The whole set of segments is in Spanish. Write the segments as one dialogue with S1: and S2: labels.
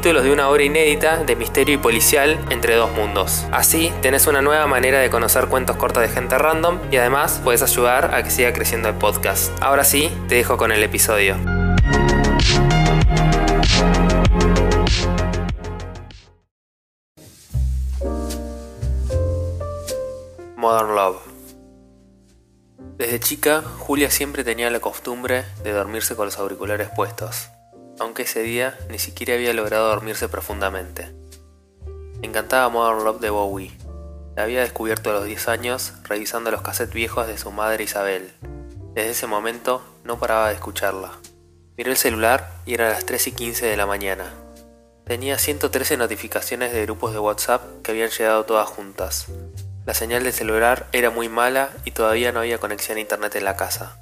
S1: de una obra inédita de misterio y policial entre dos mundos. Así, tenés una nueva manera de conocer cuentos cortos de gente random y además puedes ayudar a que siga creciendo el podcast. Ahora sí, te dejo con el episodio. Modern Love. Desde chica, Julia siempre tenía la costumbre de dormirse con los auriculares puestos aunque ese día ni siquiera había logrado dormirse profundamente. Me encantaba Modern Love de Bowie. La había descubierto a los 10 años revisando los cassettes viejos de su madre Isabel. Desde ese momento no paraba de escucharla. Miró el celular y era las 3 y 15 de la mañana. Tenía 113 notificaciones de grupos de WhatsApp que habían llegado todas juntas. La señal del celular era muy mala y todavía no había conexión a internet en la casa.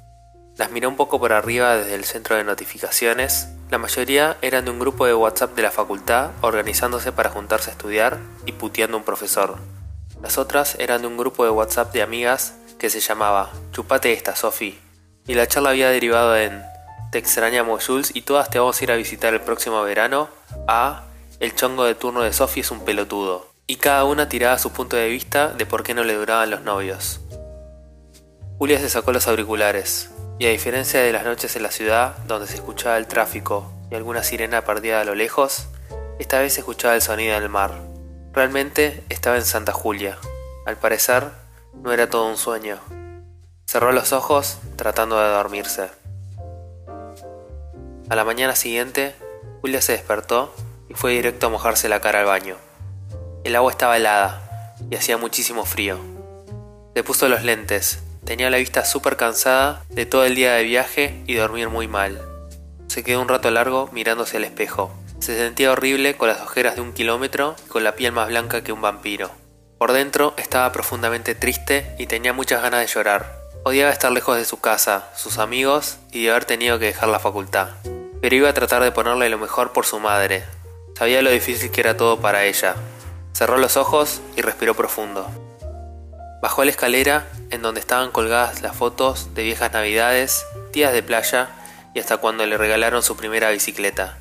S1: Las miró un poco por arriba desde el centro de notificaciones. La mayoría eran de un grupo de WhatsApp de la facultad organizándose para juntarse a estudiar y puteando un profesor. Las otras eran de un grupo de WhatsApp de amigas que se llamaba Chupate esta, Sofi. Y la charla había derivado en Te extrañamos Jules y todas te vamos a ir a visitar el próximo verano a El chongo de turno de Sofi es un pelotudo. Y cada una tiraba su punto de vista de por qué no le duraban los novios. Julia se sacó los auriculares. Y a diferencia de las noches en la ciudad, donde se escuchaba el tráfico y alguna sirena perdida a lo lejos, esta vez escuchaba el sonido del mar. Realmente estaba en Santa Julia. Al parecer, no era todo un sueño. Cerró los ojos tratando de dormirse. A la mañana siguiente, Julia se despertó y fue directo a mojarse la cara al baño. El agua estaba helada y hacía muchísimo frío. Se puso los lentes Tenía la vista súper cansada de todo el día de viaje y dormir muy mal. Se quedó un rato largo mirándose al espejo. Se sentía horrible con las ojeras de un kilómetro y con la piel más blanca que un vampiro. Por dentro estaba profundamente triste y tenía muchas ganas de llorar. Odiaba estar lejos de su casa, sus amigos y de haber tenido que dejar la facultad. Pero iba a tratar de ponerle lo mejor por su madre. Sabía lo difícil que era todo para ella. Cerró los ojos y respiró profundo. Bajó la escalera en donde estaban colgadas las fotos de viejas navidades, días de playa y hasta cuando le regalaron su primera bicicleta.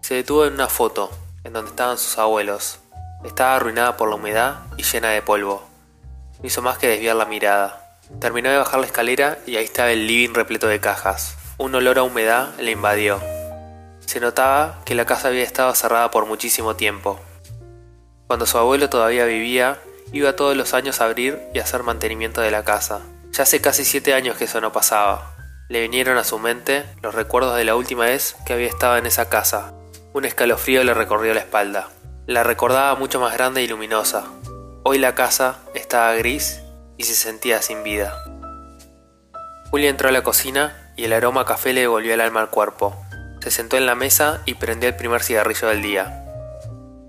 S1: Se detuvo en una foto en donde estaban sus abuelos. Estaba arruinada por la humedad y llena de polvo. No hizo más que desviar la mirada. Terminó de bajar la escalera y ahí estaba el living repleto de cajas. Un olor a humedad le invadió. Se notaba que la casa había estado cerrada por muchísimo tiempo. Cuando su abuelo todavía vivía, Iba todos los años a abrir y hacer mantenimiento de la casa. Ya hace casi siete años que eso no pasaba. Le vinieron a su mente los recuerdos de la última vez que había estado en esa casa. Un escalofrío le recorrió la espalda. La recordaba mucho más grande y luminosa. Hoy la casa estaba gris y se sentía sin vida. Julia entró a la cocina y el aroma a café le volvió el alma al cuerpo. Se sentó en la mesa y prendió el primer cigarrillo del día.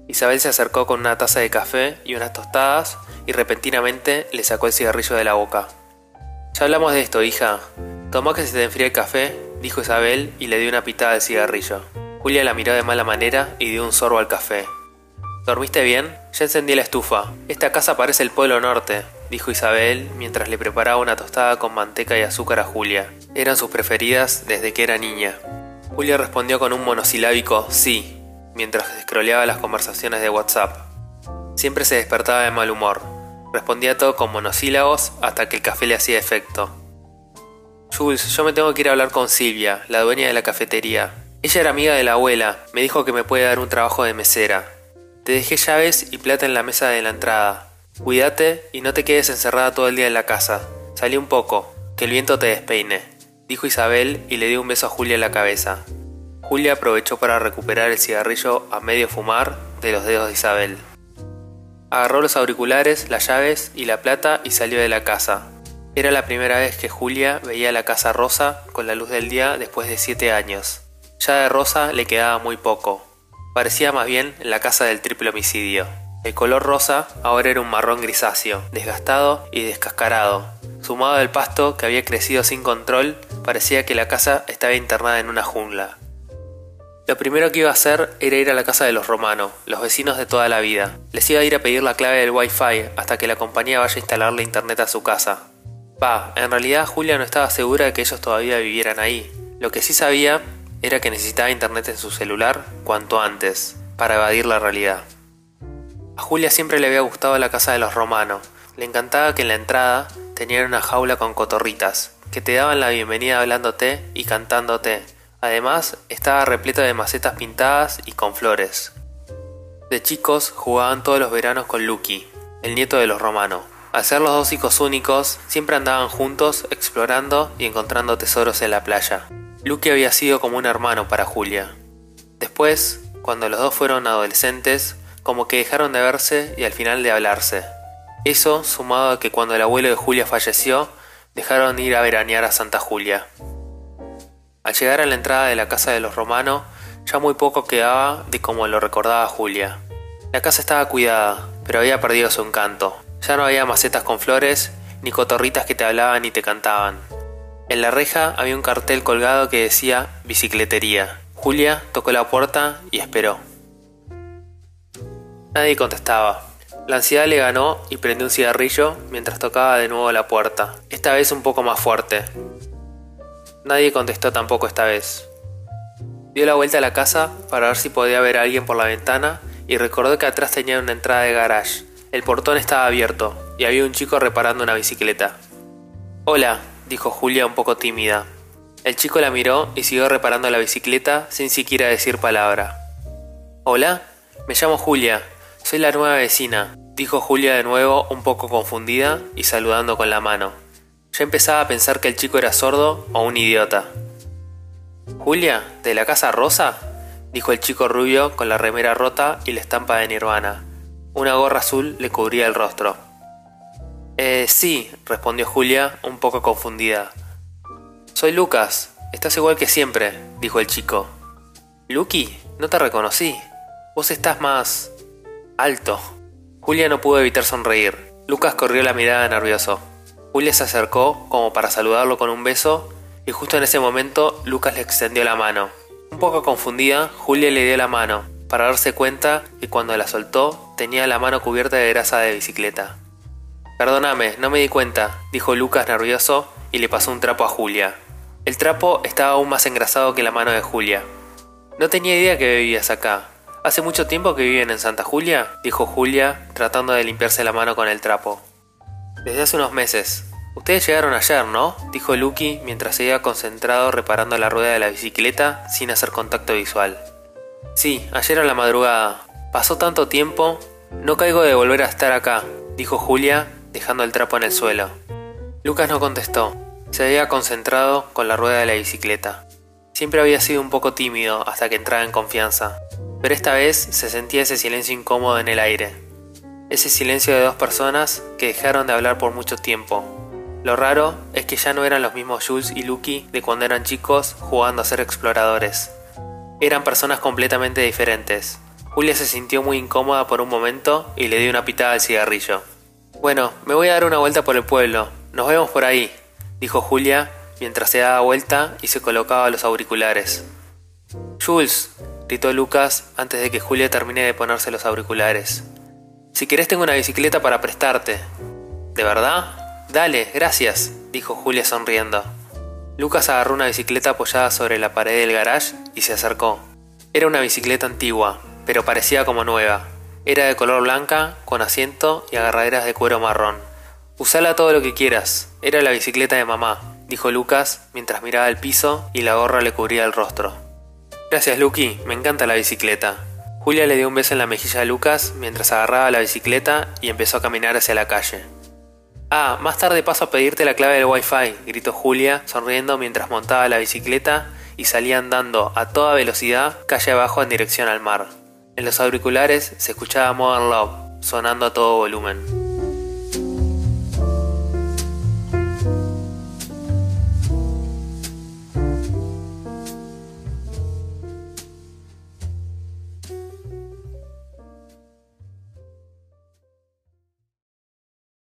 S1: Isabel se acercó con una taza de café y unas tostadas y repentinamente le sacó el cigarrillo de la boca. Ya hablamos de esto, hija. Tomó que se te enfríe el café, dijo Isabel y le dio una pitada de cigarrillo. Julia la miró de mala manera y dio un sorbo al café. ¿Dormiste bien? Ya encendí la estufa. Esta casa parece el Polo Norte, dijo Isabel mientras le preparaba una tostada con manteca y azúcar a Julia. Eran sus preferidas desde que era niña. Julia respondió con un monosilábico sí, mientras scrolleaba las conversaciones de WhatsApp. Siempre se despertaba de mal humor. Respondía todo con monosílabos hasta que el café le hacía efecto. Jules, yo me tengo que ir a hablar con Silvia, la dueña de la cafetería. Ella era amiga de la abuela, me dijo que me puede dar un trabajo de mesera. Te dejé llaves y plata en la mesa de la entrada. Cuídate y no te quedes encerrada todo el día en la casa. Salí un poco, que el viento te despeine, dijo Isabel y le dio un beso a Julia en la cabeza. Julia aprovechó para recuperar el cigarrillo a medio fumar de los dedos de Isabel. Agarró los auriculares, las llaves y la plata y salió de la casa. Era la primera vez que Julia veía la casa rosa con la luz del día después de siete años. Ya de rosa le quedaba muy poco. Parecía más bien la casa del triple homicidio. El color rosa ahora era un marrón grisáceo, desgastado y descascarado. Sumado al pasto que había crecido sin control, parecía que la casa estaba internada en una jungla. Lo primero que iba a hacer era ir a la casa de los romanos, los vecinos de toda la vida. Les iba a ir a pedir la clave del wifi hasta que la compañía vaya a instalarle internet a su casa. Pa, en realidad Julia no estaba segura de que ellos todavía vivieran ahí. Lo que sí sabía era que necesitaba internet en su celular cuanto antes, para evadir la realidad. A Julia siempre le había gustado la casa de los romanos. Le encantaba que en la entrada tenían una jaula con cotorritas, que te daban la bienvenida hablándote y cantándote. Además, estaba repleta de macetas pintadas y con flores. De chicos jugaban todos los veranos con Lucky, el nieto de los romanos. Al ser los dos hijos únicos, siempre andaban juntos explorando y encontrando tesoros en la playa. Luke había sido como un hermano para Julia. Después, cuando los dos fueron adolescentes, como que dejaron de verse y al final de hablarse. Eso sumado a que cuando el abuelo de Julia falleció, dejaron de ir a veranear a Santa Julia. Al llegar a la entrada de la casa de los romanos, ya muy poco quedaba de como lo recordaba Julia. La casa estaba cuidada, pero había perdido su encanto. Ya no había macetas con flores, ni cotorritas que te hablaban y te cantaban. En la reja había un cartel colgado que decía bicicletería. Julia tocó la puerta y esperó. Nadie contestaba. La ansiedad le ganó y prendió un cigarrillo mientras tocaba de nuevo la puerta, esta vez un poco más fuerte. Nadie contestó tampoco esta vez. Dio la vuelta a la casa para ver si podía ver a alguien por la ventana y recordó que atrás tenía una entrada de garage. El portón estaba abierto y había un chico reparando una bicicleta. Hola, dijo Julia un poco tímida. El chico la miró y siguió reparando la bicicleta sin siquiera decir palabra. Hola, me llamo Julia, soy la nueva vecina, dijo Julia de nuevo un poco confundida y saludando con la mano. Ya empezaba a pensar que el chico era sordo o un idiota. Julia, ¿de la casa rosa? dijo el chico rubio con la remera rota y la estampa de Nirvana. Una gorra azul le cubría el rostro. Eh, sí, respondió Julia, un poco confundida. Soy Lucas, estás igual que siempre, dijo el chico. Lucky, no te reconocí. Vos estás más... alto. Julia no pudo evitar sonreír. Lucas corrió la mirada nervioso. Julia se acercó como para saludarlo con un beso y justo en ese momento Lucas le extendió la mano. Un poco confundida, Julia le dio la mano, para darse cuenta que cuando la soltó tenía la mano cubierta de grasa de bicicleta. Perdóname, no me di cuenta, dijo Lucas nervioso y le pasó un trapo a Julia. El trapo estaba aún más engrasado que la mano de Julia. No tenía idea que vivías acá. ¿Hace mucho tiempo que viven en Santa Julia? dijo Julia, tratando de limpiarse la mano con el trapo. Desde hace unos meses. Ustedes llegaron ayer, ¿no? dijo Lucky mientras seguía concentrado reparando la rueda de la bicicleta sin hacer contacto visual. Sí, ayer a la madrugada. Pasó tanto tiempo. No caigo de volver a estar acá, dijo Julia dejando el trapo en el suelo. Lucas no contestó. Se había concentrado con la rueda de la bicicleta. Siempre había sido un poco tímido hasta que entraba en confianza, pero esta vez se sentía ese silencio incómodo en el aire. Ese silencio de dos personas que dejaron de hablar por mucho tiempo. Lo raro es que ya no eran los mismos Jules y Lucky de cuando eran chicos jugando a ser exploradores. Eran personas completamente diferentes. Julia se sintió muy incómoda por un momento y le dio una pitada al cigarrillo. Bueno, me voy a dar una vuelta por el pueblo. Nos vemos por ahí, dijo Julia mientras se daba vuelta y se colocaba los auriculares. Jules, gritó Lucas antes de que Julia termine de ponerse los auriculares. Si querés tengo una bicicleta para prestarte. ¿De verdad? Dale, gracias, dijo Julia sonriendo. Lucas agarró una bicicleta apoyada sobre la pared del garage y se acercó. Era una bicicleta antigua, pero parecía como nueva. Era de color blanca, con asiento y agarraderas de cuero marrón. Usala todo lo que quieras, era la bicicleta de mamá, dijo Lucas mientras miraba el piso y la gorra le cubría el rostro. Gracias, Lucky, me encanta la bicicleta. Julia le dio un beso en la mejilla a Lucas mientras agarraba la bicicleta y empezó a caminar hacia la calle. Ah, más tarde paso a pedirte la clave del wifi, gritó Julia, sonriendo mientras montaba la bicicleta y salía andando a toda velocidad calle abajo en dirección al mar. En los auriculares se escuchaba Modern Love, sonando a todo volumen.